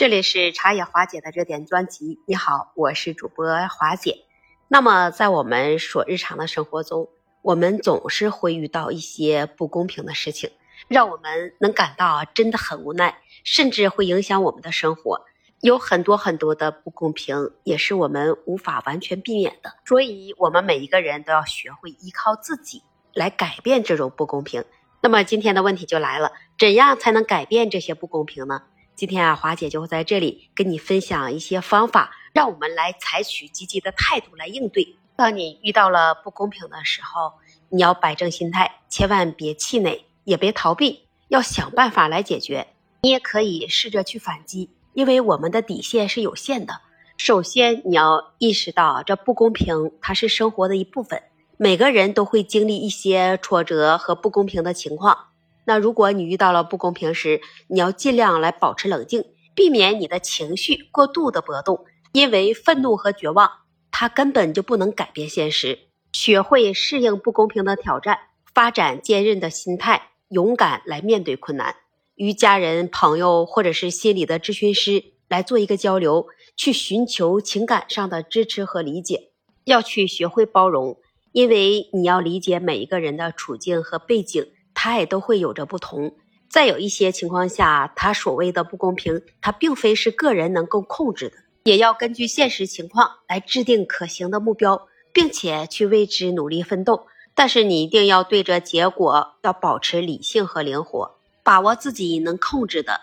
这里是茶野华姐的热点专辑。你好，我是主播华姐。那么，在我们所日常的生活中，我们总是会遇到一些不公平的事情，让我们能感到真的很无奈，甚至会影响我们的生活。有很多很多的不公平，也是我们无法完全避免的。所以，我们每一个人都要学会依靠自己来改变这种不公平。那么，今天的问题就来了：怎样才能改变这些不公平呢？今天啊，华姐就会在这里跟你分享一些方法，让我们来采取积极的态度来应对。当你遇到了不公平的时候，你要摆正心态，千万别气馁，也别逃避，要想办法来解决。你也可以试着去反击，因为我们的底线是有限的。首先，你要意识到这不公平，它是生活的一部分，每个人都会经历一些挫折和不公平的情况。那如果你遇到了不公平时，你要尽量来保持冷静，避免你的情绪过度的波动，因为愤怒和绝望，它根本就不能改变现实。学会适应不公平的挑战，发展坚韧的心态，勇敢来面对困难，与家人、朋友或者是心理的咨询师来做一个交流，去寻求情感上的支持和理解。要去学会包容，因为你要理解每一个人的处境和背景。它也都会有着不同，在有一些情况下，它所谓的不公平，它并非是个人能够控制的，也要根据现实情况来制定可行的目标，并且去为之努力奋斗。但是你一定要对着结果要保持理性和灵活，把握自己能控制的，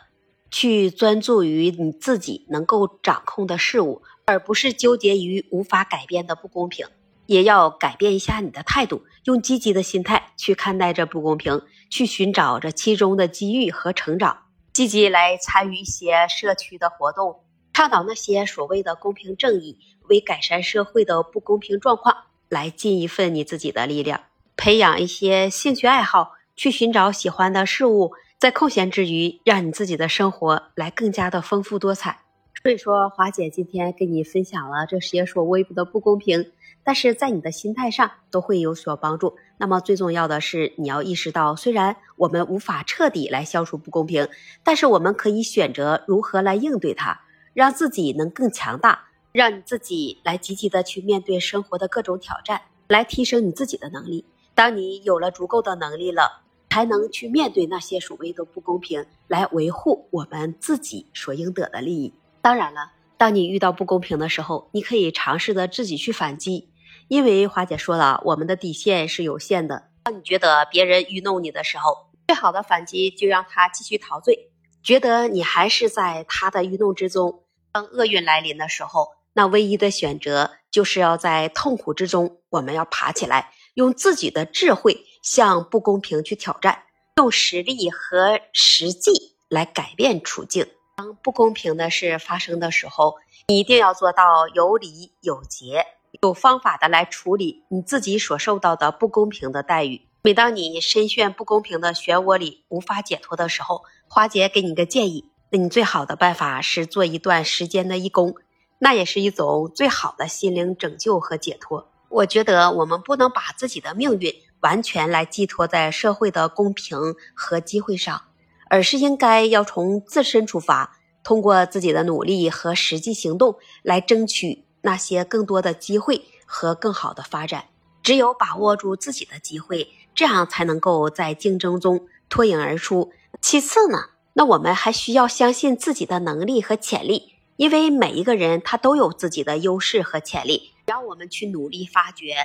去专注于你自己能够掌控的事物，而不是纠结于无法改变的不公平。也要改变一下你的态度，用积极的心态去看待这不公平，去寻找这其中的机遇和成长，积极来参与一些社区的活动，倡导那些所谓的公平正义，为改善社会的不公平状况来尽一份你自己的力量，培养一些兴趣爱好，去寻找喜欢的事物，在空闲之余，让你自己的生活来更加的丰富多彩。所以说，华姐今天跟你分享了这些所谓的不公平。但是在你的心态上都会有所帮助。那么最重要的是，你要意识到，虽然我们无法彻底来消除不公平，但是我们可以选择如何来应对它，让自己能更强大，让你自己来积极的去面对生活的各种挑战，来提升你自己的能力。当你有了足够的能力了，才能去面对那些所谓的不公平，来维护我们自己所应得的利益。当然了，当你遇到不公平的时候，你可以尝试着自己去反击。因为华姐说了，我们的底线是有限的。当你觉得别人愚弄你的时候，最好的反击就让他继续陶醉，觉得你还是在他的愚弄之中。当厄运来临的时候，那唯一的选择就是要在痛苦之中，我们要爬起来，用自己的智慧向不公平去挑战，用实力和实际来改变处境。当不公平的事发生的时候，你一定要做到有理有节。有方法的来处理你自己所受到的不公平的待遇。每当你深陷不公平的漩涡里无法解脱的时候，花姐给你个建议，那你最好的办法是做一段时间的义工，那也是一种最好的心灵拯救和解脱。我觉得我们不能把自己的命运完全来寄托在社会的公平和机会上，而是应该要从自身出发，通过自己的努力和实际行动来争取。那些更多的机会和更好的发展，只有把握住自己的机会，这样才能够在竞争中脱颖而出。其次呢，那我们还需要相信自己的能力和潜力，因为每一个人他都有自己的优势和潜力。只要我们去努力发掘，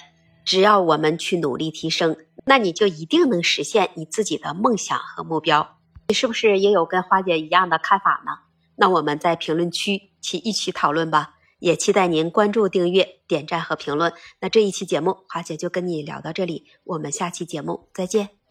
只要我们去努力提升，那你就一定能实现你自己的梦想和目标。你是不是也有跟花姐一样的看法呢？那我们在评论区去一起讨论吧。也期待您关注、订阅、点赞和评论。那这一期节目，华姐就跟你聊到这里，我们下期节目再见。